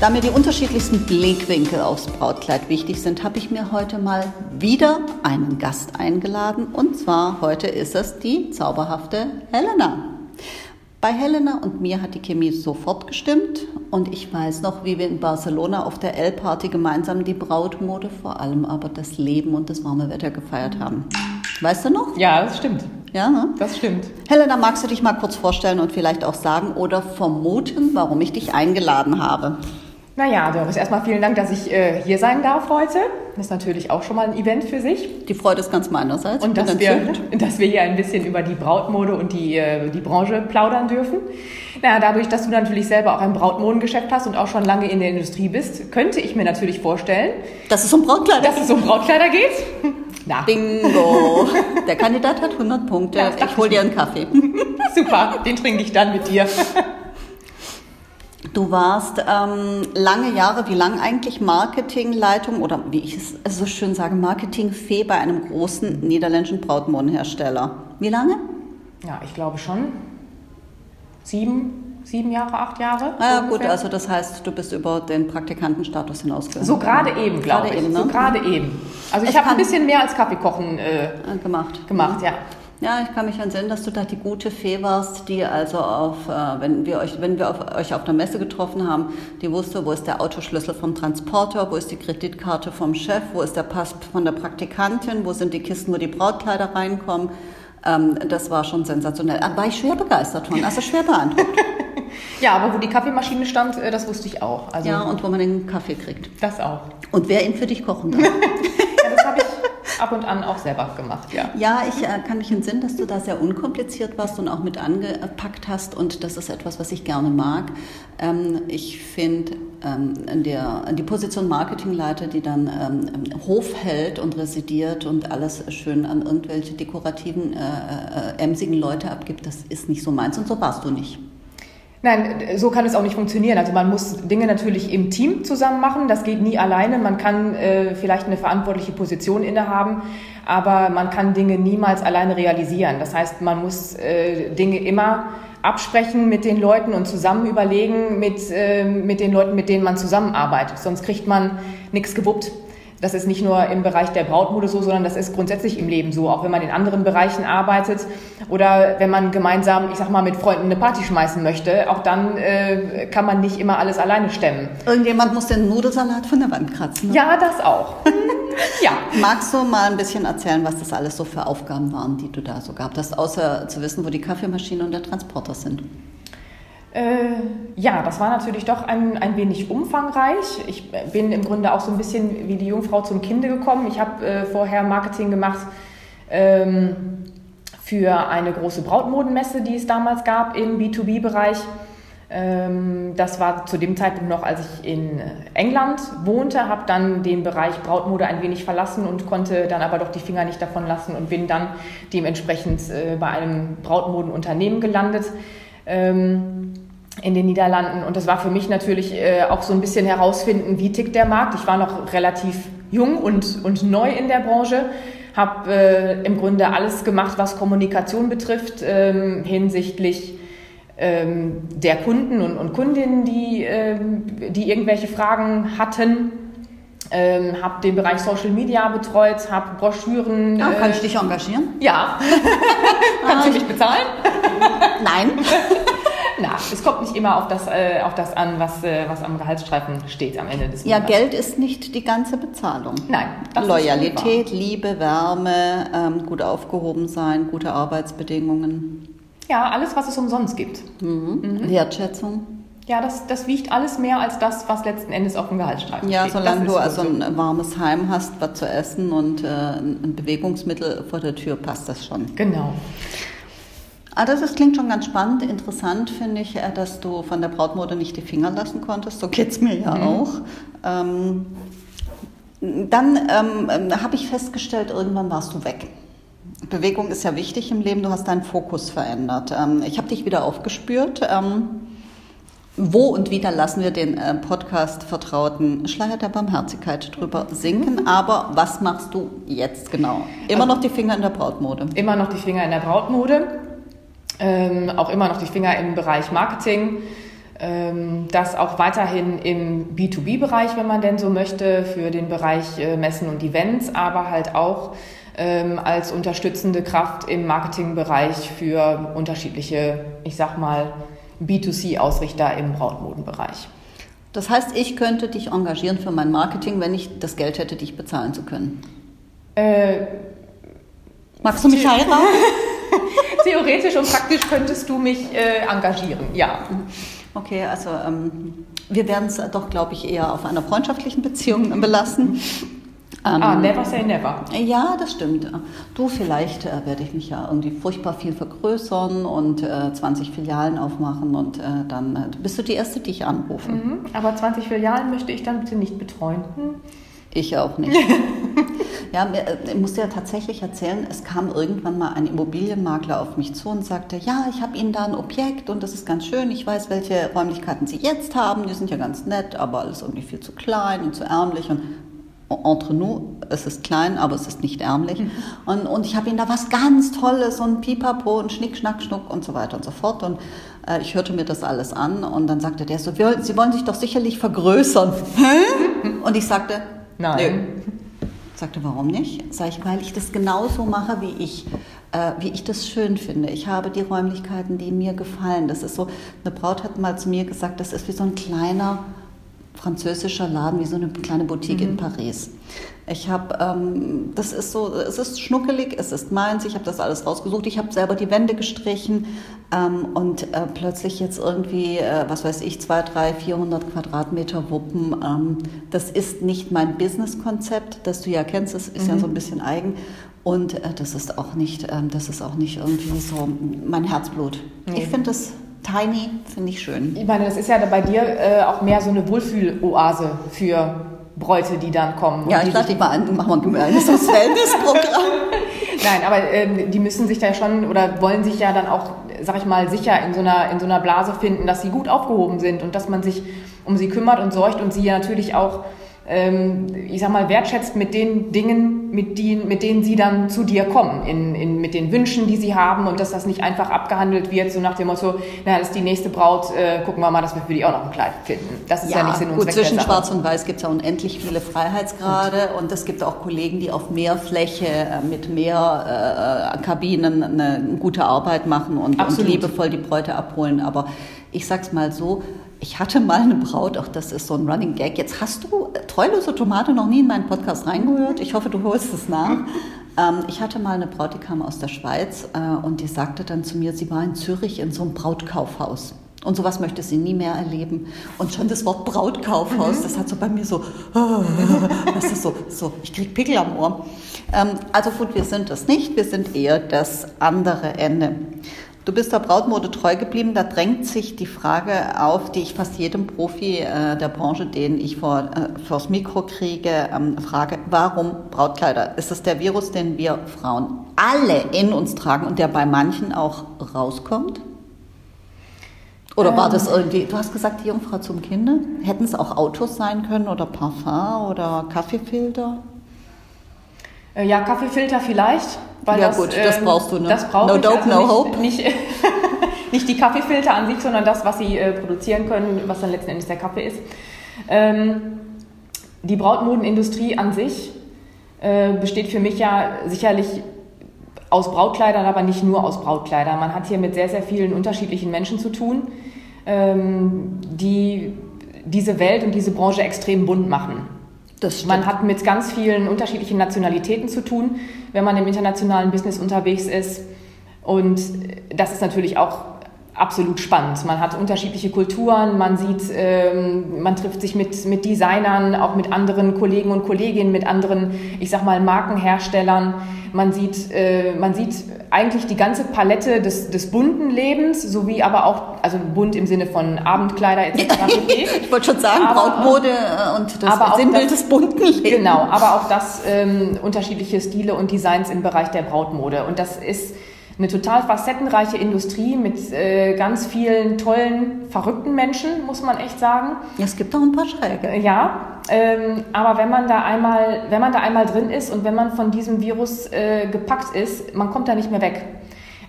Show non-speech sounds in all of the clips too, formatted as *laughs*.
Da mir die unterschiedlichsten Blickwinkel aufs Brautkleid wichtig sind, habe ich mir heute mal wieder einen Gast eingeladen. Und zwar heute ist es die zauberhafte Helena. Bei Helena und mir hat die Chemie sofort gestimmt und ich weiß noch, wie wir in Barcelona auf der L-Party gemeinsam die Brautmode, vor allem aber das Leben und das warme Wetter gefeiert haben. Weißt du noch? Ja, das stimmt. Ja, ne? Das stimmt. Helena, magst du dich mal kurz vorstellen und vielleicht auch sagen oder vermuten, warum ich dich eingeladen habe? Naja, Doris, erstmal vielen Dank, dass ich äh, hier sein darf heute. Das ist natürlich auch schon mal ein Event für sich. Die Freude ist ganz meinerseits. Und dass wir, *laughs* dass wir hier ein bisschen über die Brautmode und die, äh, die Branche plaudern dürfen. Naja, dadurch, dass du natürlich selber auch ein Brautmodengeschäft hast und auch schon lange in der Industrie bist, könnte ich mir natürlich vorstellen, dass es um Brautkleider, dass es um Brautkleider geht. *laughs* Na. Bingo! Der Kandidat hat 100 Punkte. Ja, ich hol dir einen Kaffee. *laughs* Super, den trinke ich dann mit dir. Du warst ähm, lange Jahre, wie lang eigentlich Marketingleitung oder wie ich es so schön sage, Marketingfee bei einem großen niederländischen Brautmodenhersteller. Wie lange? Ja, ich glaube schon sieben, sieben Jahre, acht Jahre. Ja, so gut, also das heißt, du bist über den Praktikantenstatus hinausgegangen. So gerade eben, glaube ich. Eben, ne? So gerade eben. Also ich habe ein bisschen mehr als Kaffeekochen äh, gemacht. Gemacht, ja. Ja, ich kann mich entsinnen, dass du da die gute Fee warst, die also auf, äh, wenn wir euch, wenn wir auf, euch auf der Messe getroffen haben, die wusste, wo ist der Autoschlüssel vom Transporter, wo ist die Kreditkarte vom Chef, wo ist der Pass von der Praktikantin, wo sind die Kisten, wo die Brautkleider reinkommen. Ähm, das war schon sensationell. Da war ich schwer begeistert von, also schwer beeindruckt. *laughs* ja, aber wo die Kaffeemaschine stand, äh, das wusste ich auch. Also ja, und wo man den Kaffee kriegt. Das auch. Und wer ihn für dich kochen darf. *laughs* ja, das habe ich ab und an auch selber gemacht, ja. Ja, ich äh, kann mich entsinnen, dass du da sehr unkompliziert warst und auch mit angepackt hast und das ist etwas, was ich gerne mag. Ähm, ich finde ähm, die Position Marketingleiter, die dann ähm, Hof hält und residiert und alles schön an irgendwelche dekorativen, äh, äh, emsigen Leute abgibt, das ist nicht so meins und so warst du nicht. Nein, so kann es auch nicht funktionieren. Also man muss Dinge natürlich im Team zusammen machen. Das geht nie alleine. Man kann äh, vielleicht eine verantwortliche Position innehaben, aber man kann Dinge niemals alleine realisieren. Das heißt, man muss äh, Dinge immer absprechen mit den Leuten und zusammen überlegen mit, äh, mit den Leuten, mit denen man zusammenarbeitet. Sonst kriegt man nichts gewuppt. Das ist nicht nur im Bereich der Brautmode so, sondern das ist grundsätzlich im Leben so. Auch wenn man in anderen Bereichen arbeitet oder wenn man gemeinsam, ich sag mal, mit Freunden eine Party schmeißen möchte, auch dann äh, kann man nicht immer alles alleine stemmen. Irgendjemand muss den Nudelsalat von der Wand kratzen. Ne? Ja, das auch. *laughs* ja. Magst du mal ein bisschen erzählen, was das alles so für Aufgaben waren, die du da so gehabt hast, außer zu wissen, wo die Kaffeemaschine und der Transporter sind? Äh, ja, das war natürlich doch ein, ein wenig umfangreich. Ich bin im Grunde auch so ein bisschen wie die Jungfrau zum Kinde gekommen. Ich habe äh, vorher Marketing gemacht ähm, für eine große Brautmodenmesse, die es damals gab im B2B-Bereich. Ähm, das war zu dem Zeitpunkt noch, als ich in England wohnte, habe dann den Bereich Brautmode ein wenig verlassen und konnte dann aber doch die Finger nicht davon lassen und bin dann dementsprechend äh, bei einem Brautmodenunternehmen gelandet. Ähm, in den Niederlanden. Und das war für mich natürlich äh, auch so ein bisschen herausfinden, wie tickt der Markt. Ich war noch relativ jung und, und neu in der Branche, habe äh, im Grunde alles gemacht, was Kommunikation betrifft, ähm, hinsichtlich ähm, der Kunden und, und Kundinnen, die, ähm, die irgendwelche Fragen hatten. Ähm, habe den Bereich Social Media betreut, habe Broschüren. Ah, kann ich dich engagieren? Ja. *laughs* Kannst du mich bezahlen? Nein. *laughs* Na, es kommt nicht immer auf das, äh, auf das an, was, äh, was am Gehaltsstreifen steht am Ende des Monats. Ja, Geld ist nicht die ganze Bezahlung. Nein. Loyalität, Liebe, Wärme, ähm, gut aufgehoben sein, gute Arbeitsbedingungen. Ja, alles, was es umsonst gibt. Mhm. Mhm. Wertschätzung. Ja, das, das wiegt alles mehr als das, was letzten Endes auf dem Gehaltsstreifen ja, steht. Ja, solange du also ein warmes Heim hast, was zu essen und äh, ein Bewegungsmittel vor der Tür, passt das schon. Genau. Ah, das ist, klingt schon ganz spannend. Interessant finde ich, äh, dass du von der Brautmode nicht die Finger lassen konntest. So geht es mir ja mhm. auch. Ähm, dann ähm, habe ich festgestellt, irgendwann warst du weg. Bewegung ist ja wichtig im Leben. Du hast deinen Fokus verändert. Ähm, ich habe dich wieder aufgespürt. Ähm, wo und wieder lassen wir den äh, Podcast Vertrauten Schleier der Barmherzigkeit drüber sinken. Aber was machst du jetzt genau? Immer noch die Finger in der Brautmode? Immer noch die Finger in der Brautmode. Ähm, auch immer noch die Finger im Bereich Marketing. Ähm, das auch weiterhin im B2B-Bereich, wenn man denn so möchte, für den Bereich äh, Messen und Events, aber halt auch ähm, als unterstützende Kraft im Marketingbereich für unterschiedliche, ich sag mal, B2C-Ausrichter im Brautmodenbereich. Das heißt, ich könnte dich engagieren für mein Marketing, wenn ich das Geld hätte, dich bezahlen zu können. Äh, Magst du mich heiraten? *laughs* Theoretisch und praktisch könntest du mich äh, engagieren, ja. Okay, also ähm, wir werden es doch, glaube ich, eher auf einer freundschaftlichen Beziehung belassen. Ähm, ah, never say never. Ja, das stimmt. Du, vielleicht äh, werde ich mich ja irgendwie furchtbar viel vergrößern und äh, 20 Filialen aufmachen und äh, dann äh, bist du die Erste, die ich anrufe. Mhm, aber 20 Filialen möchte ich dann bitte nicht betreuen. Hm? Ich auch nicht. *laughs* ja, äh, ich musste ja tatsächlich erzählen, es kam irgendwann mal ein Immobilienmakler auf mich zu und sagte, ja, ich habe Ihnen da ein Objekt und das ist ganz schön. Ich weiß, welche Räumlichkeiten Sie jetzt haben. Die sind ja ganz nett, aber alles irgendwie viel zu klein und zu ärmlich. Und entre nous, es ist klein, aber es ist nicht ärmlich. Mhm. Und, und ich habe ihnen da was ganz Tolles und Pipapo und Schnick, Schnack, Schnuck und so weiter und so fort. Und äh, ich hörte mir das alles an und dann sagte der so, Sie wollen sich doch sicherlich vergrößern. *laughs* Und ich sagte, nein. Nö. Sagte, warum nicht? Sag ich, weil ich das genauso mache, wie ich, äh, wie ich das schön finde. Ich habe die Räumlichkeiten, die mir gefallen. Das ist so, eine Braut hat mal zu mir gesagt, das ist wie so ein kleiner französischer Laden, wie so eine kleine Boutique mhm. in Paris. Ich habe, ähm, das ist so, es ist schnuckelig, es ist meins, ich habe das alles rausgesucht, ich habe selber die Wände gestrichen ähm, und äh, plötzlich jetzt irgendwie, äh, was weiß ich, zwei, drei, 400 Quadratmeter Wuppen. Ähm, das ist nicht mein Businesskonzept, das du ja kennst, das ist mhm. ja so ein bisschen eigen. Und äh, das ist auch nicht, ähm, das ist auch nicht irgendwie so mein Herzblut. Nee. Ich finde das Tiny finde ich schön. Ich meine, das ist ja bei dir äh, auch mehr so eine Wohlfühloase für Bräute, die dann kommen. Ja, ich lade dich mal an, machen wir ein Wellnessprogramm. *laughs* Nein, aber ähm, die müssen sich da schon oder wollen sich ja dann auch, sag ich mal, sicher in so, einer, in so einer Blase finden, dass sie gut aufgehoben sind und dass man sich um sie kümmert und sorgt und sie ja natürlich auch ich sag mal, wertschätzt mit den Dingen, mit, die, mit denen sie dann zu dir kommen, in, in, mit den Wünschen, die sie haben und dass das nicht einfach abgehandelt wird, so nach dem Motto, na, das ist die nächste Braut, äh, gucken wir mal, dass wir für die auch noch ein Kleid finden. Das ist ja, ja nicht Sinn und gut, Zweck Zwischen Schwarz und Weiß gibt es ja unendlich viele Freiheitsgrade und, und es gibt auch Kollegen, die auf mehr Fläche äh, mit mehr äh, Kabinen eine gute Arbeit machen und, und liebevoll die Bräute abholen. Aber ich sag's mal so, ich hatte mal eine Braut, auch das ist so ein Running Gag. Jetzt hast du äh, treulose Tomate noch nie in meinen Podcast reingehört. Ich hoffe, du holst es nach. *laughs* Ähm, ich hatte mal eine Braut, die kam aus der Schweiz äh, und die sagte dann zu mir, sie war in Zürich in so einem Brautkaufhaus. Und sowas möchte sie nie mehr erleben. Und schon das Wort Brautkaufhaus, mhm. das hat so bei mir so, *laughs* das ist so, so ich krieg Pickel am Ohr. Ähm, also gut, wir sind das nicht, wir sind eher das andere Ende. Du bist der Brautmode treu geblieben. Da drängt sich die Frage auf, die ich fast jedem Profi äh, der Branche, den ich vor, äh, vors Mikro kriege, ähm, frage, warum Brautkleider? Ist es der Virus, den wir Frauen alle in uns tragen und der bei manchen auch rauskommt? Oder war das ähm. irgendwie, du hast gesagt, die Jungfrau zum Kinde? Hätten es auch Autos sein können oder Parfum oder Kaffeefilter? Äh, ja, Kaffeefilter vielleicht. Weil ja das, gut, das ähm, brauchst du, ne? Das brauche no ich dope, also no nicht, hope. Nicht, *laughs* nicht die Kaffeefilter an sich, sondern das, was sie äh, produzieren können, was dann letzten Endes der Kaffee ist. Ähm, die Brautmodenindustrie an sich äh, besteht für mich ja sicherlich aus Brautkleidern, aber nicht nur aus Brautkleidern. Man hat hier mit sehr, sehr vielen unterschiedlichen Menschen zu tun, ähm, die diese Welt und diese Branche extrem bunt machen. Man hat mit ganz vielen unterschiedlichen Nationalitäten zu tun, wenn man im internationalen Business unterwegs ist. Und das ist natürlich auch absolut spannend. Man hat unterschiedliche Kulturen, man sieht, ähm, man trifft sich mit, mit Designern, auch mit anderen Kollegen und Kolleginnen, mit anderen, ich sag mal, Markenherstellern. Man sieht, äh, man sieht eigentlich die ganze Palette des, des bunten Lebens, sowie aber auch, also bunt im Sinne von Abendkleider etc. *laughs* ich wollte schon sagen, aber, Brautmode äh, und das Sinnbild des bunten Lebens. Genau, aber auch das ähm, unterschiedliche Stile und Designs im Bereich der Brautmode. Und das ist eine total facettenreiche Industrie mit äh, ganz vielen tollen, verrückten Menschen, muss man echt sagen. Ja, es gibt auch ein paar Schräge. Ja, ähm, aber wenn man da einmal, wenn man da einmal drin ist und wenn man von diesem Virus äh, gepackt ist, man kommt da nicht mehr weg.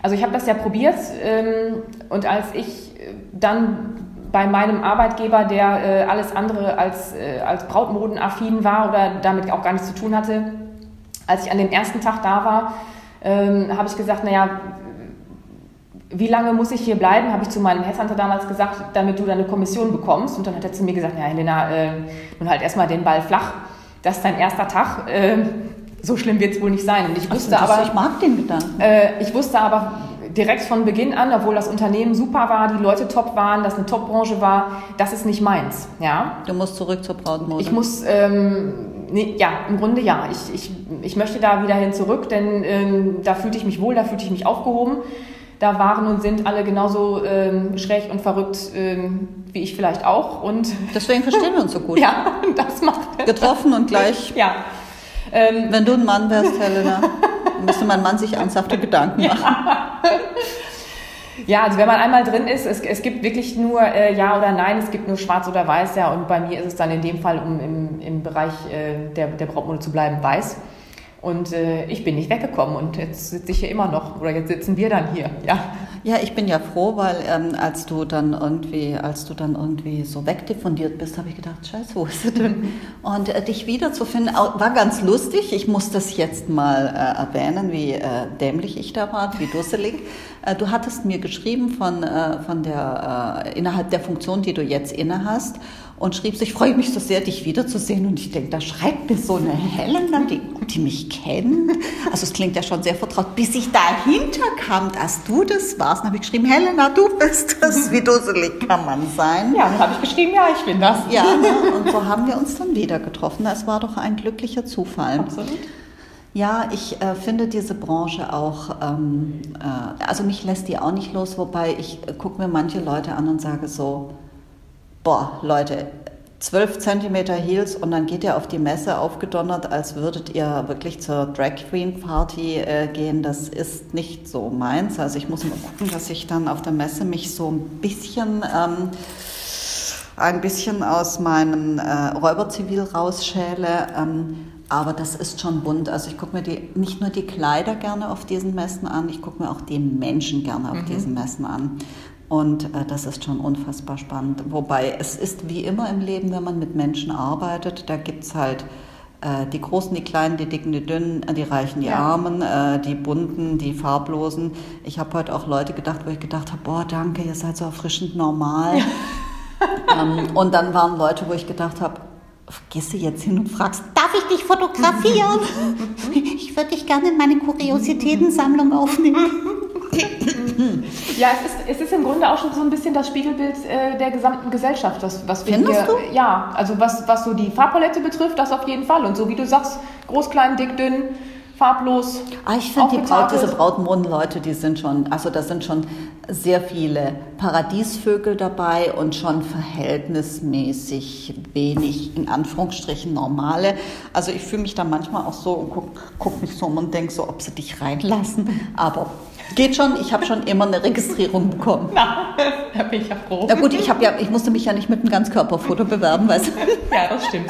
Also ich habe das ja probiert ähm, und als ich dann bei meinem Arbeitgeber, der äh, alles andere als, äh, als Brautmodenaffin war oder damit auch gar nichts zu tun hatte, als ich an dem ersten Tag da war, ähm, habe ich gesagt, naja, wie lange muss ich hier bleiben, habe ich zu meinem Headhunter damals gesagt, damit du deine Kommission bekommst. Und dann hat er zu mir gesagt, ja Helena, äh, nun halt erstmal den Ball flach. Das ist dein erster Tag. Äh, so schlimm wird es wohl nicht sein. Und ich wusste Ach, aber, ich mag den Gedanken. Äh, ich wusste aber direkt von Beginn an, obwohl das Unternehmen super war, die Leute top waren, das eine Top-Branche war, das ist nicht meins. Ja. Du musst zurück zur Brautmode. Ich muss ähm, nee, ja, im Grunde ja. Ich, ich, ich möchte da wieder hin zurück, denn ähm, da fühlte ich mich wohl, da fühlte ich mich aufgehoben. Da waren und sind alle genauso ähm, schräg und verrückt ähm, wie ich vielleicht auch. Und *laughs* Deswegen verstehen wir uns so gut. ja, *laughs* das macht. Getroffen und gleich. Ja. Ähm, Wenn du ein Mann wärst, Helena, *laughs* müsste mein Mann sich ernsthafte Gedanken machen. *laughs* Ja. Also wenn man einmal drin ist, es, es gibt wirklich nur äh, Ja oder Nein, es gibt nur Schwarz oder Weiß, ja. Und bei mir ist es dann in dem Fall, um im, im Bereich äh, der, der Brautmode zu bleiben, Weiß. Und äh, ich bin nicht weggekommen und jetzt sitze ich hier immer noch oder jetzt sitzen wir dann hier, ja. Ja, ich bin ja froh, weil ähm, als du dann irgendwie, als du dann irgendwie so wegdiffundiert bist, habe ich gedacht, Scheiße, wo ist sie denn? *laughs* Und äh, dich wiederzufinden, war ganz lustig. Ich muss das jetzt mal äh, erwähnen, wie äh, dämlich ich da war, wie dusselig. Äh, du hattest mir geschrieben von, äh, von der innerhalb der Funktion, die du jetzt inne hast und schrieb, ich freue mich so sehr, dich wiederzusehen. Und ich denke, da schreibt mir so eine Helena, die, die mich kennt. Also es klingt ja schon sehr vertraut. Bis ich dahinter kam, dass du das warst, habe ich geschrieben, Helena, du bist das. Wie dusselig kann man sein? Ja, dann habe ich geschrieben, ja, ich bin das. Ja, ne? und so haben wir uns dann wieder getroffen. Es war doch ein glücklicher Zufall. Absolut. Ja, ich äh, finde diese Branche auch, ähm, äh, also mich lässt die auch nicht los, wobei ich äh, gucke mir manche Leute an und sage so, boah, Leute, 12 Zentimeter Heels und dann geht ihr auf die Messe aufgedonnert, als würdet ihr wirklich zur Drag Queen Party äh, gehen. Das ist nicht so meins. Also ich muss mal gucken, dass ich dann auf der Messe mich so ein bisschen, ähm, ein bisschen aus meinem äh, Räuberzivil rausschäle. Ähm, aber das ist schon bunt. Also ich gucke mir die, nicht nur die Kleider gerne auf diesen Messen an, ich gucke mir auch die Menschen gerne auf mhm. diesen Messen an. Und äh, das ist schon unfassbar spannend. Wobei es ist wie immer im Leben, wenn man mit Menschen arbeitet, da gibt es halt äh, die Großen, die Kleinen, die Dicken, die Dünnen, die Reichen, die ja. Armen, äh, die Bunten, die Farblosen. Ich habe heute auch Leute gedacht, wo ich gedacht habe, boah, danke, ihr seid so erfrischend normal. *laughs* ähm, und dann waren Leute, wo ich gedacht habe, gehst du jetzt hin und fragst, darf ich dich fotografieren? *laughs* ich würde dich gerne in meine Kuriositätensammlung aufnehmen. *laughs* ja, es ist, es ist im Grunde auch schon so ein bisschen das Spiegelbild äh, der gesamten Gesellschaft. Das, was wir Findest hier, du? Ja, also was, was so die Farbpalette betrifft, das auf jeden Fall. Und so wie du sagst, groß, klein, dick, dünn, farblos. Ah, ich finde die Braut, diese Brautmodenleute, die sind schon, also da sind schon sehr viele Paradiesvögel dabei und schon verhältnismäßig wenig, in Anführungsstrichen, normale. Also ich fühle mich da manchmal auch so und gucke guck mich so um und denke so, ob sie dich reinlassen. Aber Geht schon, ich habe schon immer eine Registrierung bekommen. Na, da bin ich ja froh. Na gut, ich, ja, ich musste mich ja nicht mit einem Ganzkörperfoto bewerben. Weißt Ja, das stimmt. *laughs*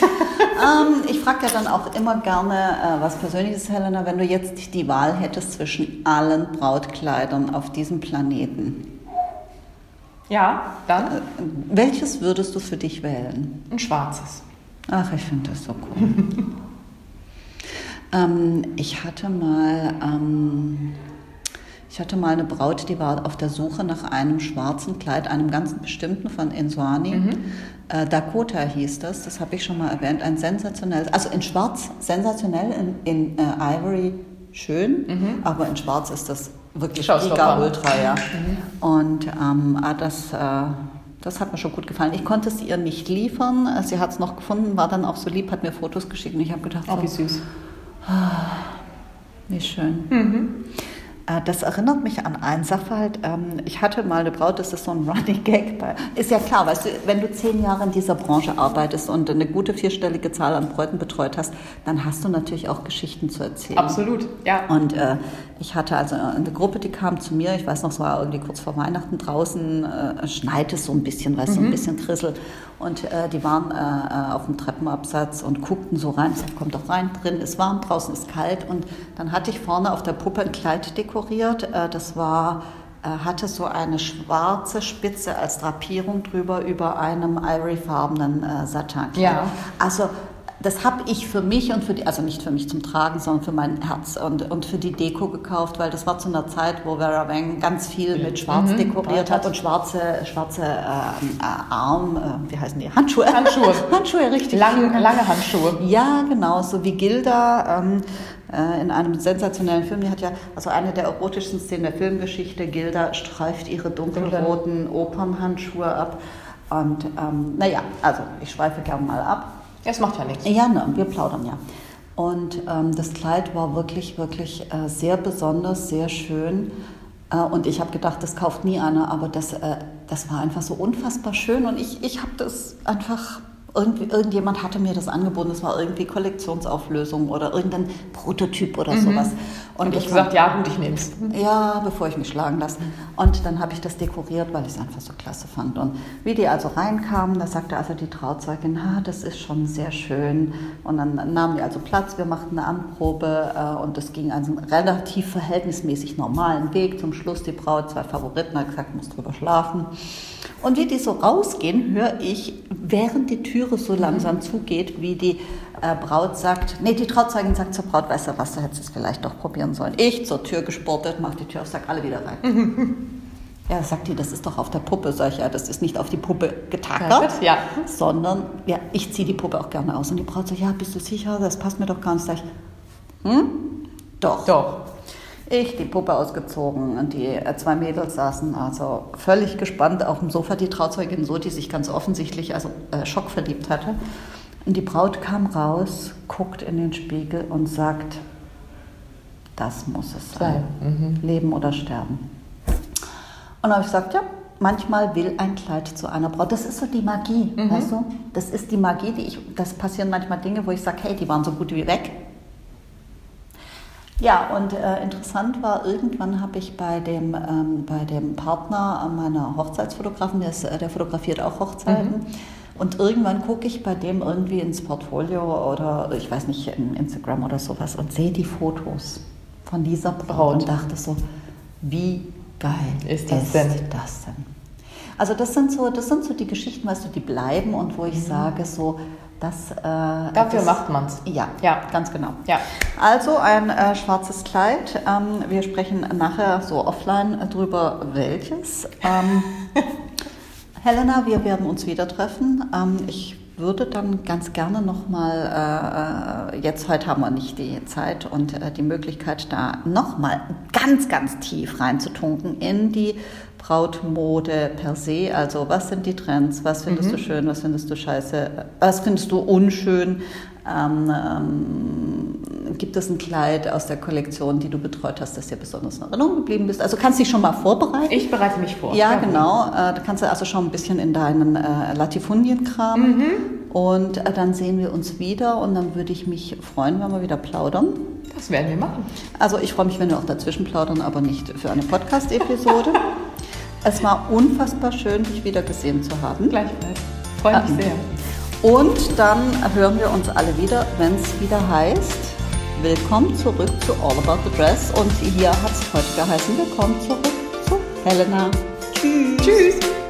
ähm, ich frage ja dann auch immer gerne äh, was Persönliches, Helena, wenn du jetzt die Wahl hättest zwischen allen Brautkleidern auf diesem Planeten. Ja, dann? Äh, welches würdest du für dich wählen? Ein schwarzes. Ach, ich finde das so cool. *laughs* ähm, ich hatte mal... Ähm, ich hatte mal eine Braut, die war auf der Suche nach einem schwarzen Kleid, einem ganz bestimmten von Insuani. Mhm. Äh, Dakota hieß das, das habe ich schon mal erwähnt. Ein sensationelles, also in Schwarz sensationell, in, in äh, Ivory schön, mhm. aber in Schwarz ist das wirklich mega ultra, ja. Und ähm, ah, das, äh, das hat mir schon gut gefallen. Ich konnte es ihr nicht liefern. Sie hat es noch gefunden, war dann auch so lieb, hat mir Fotos geschickt und ich habe gedacht, Oh, wie so, süß. Wie schön. Äh, Das erinnert mich an einen Sachverhalt. Ähm, Ich hatte mal eine Braut, das ist so ein Running Gag. Bei, ist ja klar, weißt du, wenn du zehn Jahre in dieser Branche arbeitest und eine gute vierstellige Zahl an Bräuten betreut hast, dann hast du natürlich auch Geschichten zu erzählen. Absolut, ja. Und äh, ich hatte also eine Gruppe, die kam zu mir, ich weiß noch, es war irgendwie kurz vor Weihnachten draußen, äh, schneit es so ein bisschen, weißt du, so ein bisschen Trissel. Und äh, die waren äh, äh, auf dem Treppenabsatz und guckten so rein. Ich sagte, komm doch rein, drin ist warm, draußen ist kalt. Und dann hatte ich vorne auf der Puppe ein Kleid dekoriert. Äh, das war äh, hatte so eine schwarze Spitze als Drapierung drüber über einem ivoryfarbenen äh, Satinkleid. Ja. Also das habe ich für mich und für die, also nicht für mich zum Tragen, sondern für mein Herz und, und für die Deko gekauft, weil das war zu einer Zeit, wo Vera Wang ganz viel mit Schwarz dekoriert hat und schwarze, schwarze ähm, äh, Arm, äh, wie heißen die? Handschuhe. Handschuhe. *laughs* Handschuhe, richtig. Lange, lange Handschuhe. Ja, genau, so wie Gilda ähm, äh, in einem sensationellen Film. Die hat ja, also eine der erotischsten Szenen der Filmgeschichte. Gilda streift ihre dunkelroten Opernhandschuhe ab. Und ähm, naja, also ich schweife gern mal ab. Es macht ja nichts. Ja, ne, wir plaudern ja. Und ähm, das Kleid war wirklich, wirklich äh, sehr besonders, sehr schön. Äh, und ich habe gedacht, das kauft nie einer, aber das, äh, das war einfach so unfassbar schön. Und ich, ich habe das einfach, irgendwie, irgendjemand hatte mir das angeboten, das war irgendwie Kollektionsauflösung oder irgendein Prototyp oder sowas. Und ich ich gesagt, ja gut, ich nehme es. ja, bevor ich mich schlagen lasse. Und dann habe ich das dekoriert, weil ich es einfach so klasse fand. Und wie die also reinkamen, da sagte also die Trauzeugin, ah, das ist schon sehr schön. Und dann nahmen die also Platz, wir machten eine Anprobe äh, und es ging einen relativ verhältnismäßig normalen Weg. Zum Schluss die Braut, zwei Favoriten, hat gesagt, muss drüber schlafen. Und wie die so rausgehen, höre ich, während die Türe so langsam zugeht, wie die äh, Braut sagt, nee, die Trauzeugin sagt zur Braut, weißt du was, du hättest es vielleicht doch probieren sollen. Ich zur Tür gesportet, mach die Tür auf, sag alle wieder rein. *laughs* ja, sagt die, das ist doch auf der Puppe. Sag ich, ja, das ist nicht auf die Puppe getackert, Ja. sondern ja, ich ziehe die Puppe auch gerne aus. Und die Braut sagt, ja, bist du sicher, das passt mir doch gar nicht. Sag ich, hm? Doch. Doch. Ich die Puppe ausgezogen und die äh, zwei Mädels saßen also völlig gespannt auf dem Sofa. Die Trauzeugin so, die sich ganz offensichtlich also äh, schockverliebt hatte. Und die Braut kam raus, guckt in den Spiegel und sagt, das muss es sein. Leben oder sterben. Und habe ich gesagt, ja, manchmal will ein Kleid zu einer Braut. Das ist so die Magie, weißt du? Das ist die Magie, die ich, das passieren manchmal Dinge, wo ich sage, hey, die waren so gut wie weg. Ja, und äh, interessant war, irgendwann habe ich bei dem, ähm, bei dem Partner meiner Hochzeitsfotografen, der, ist, äh, der fotografiert auch Hochzeiten, und irgendwann gucke ich bei dem irgendwie ins Portfolio oder ich weiß nicht, in Instagram oder sowas und sehe die Fotos von dieser Braut, und dachte so, wie geil Ist das denn? das denn? Also das sind so, das sind so die Geschichten, weißt du, die bleiben und wo ich Mhm. sage so, das, äh, Dafür das, macht man's. Ja, Ja. ganz genau. Ja. Also ein äh, schwarzes Kleid. Ähm, wir sprechen nachher so offline drüber, welches. Ähm, *laughs* Helena, wir werden uns wieder treffen. Ähm, ich würde dann ganz gerne nochmal, äh, äh, jetzt heute haben wir nicht die Zeit und äh, die Möglichkeit, da nochmal ganz, ganz tief reinzutunken in die Brautmode per se. Also was sind die Trends, was findest du schön, was findest du scheiße, was findest du unschön. Ähm, ähm, gibt es ein Kleid aus der Kollektion, die du betreut hast, das dir besonders in Erinnerung geblieben ist? Also kannst du dich schon mal vorbereiten. Ich bereite mich vor. Ja, genau. Äh, Da kannst du also schon ein bisschen in deinen äh, Latifundienkram. Mhm. Und äh, dann sehen wir uns wieder und dann würde ich mich freuen, wenn wir wieder plaudern. Das werden wir machen. Also ich freue mich, wenn wir auch dazwischen plaudern, aber nicht für eine Podcast-Episode. *laughs* es war unfassbar schön, dich wieder gesehen zu haben. Gleichfalls. Freue mich sehr. Und dann hören wir uns alle wieder, wenn es wieder heißt, willkommen zurück zu All About the Dress. Und hier hat es heute geheißen, willkommen zurück zu Helena. Tschüss. Tschüss.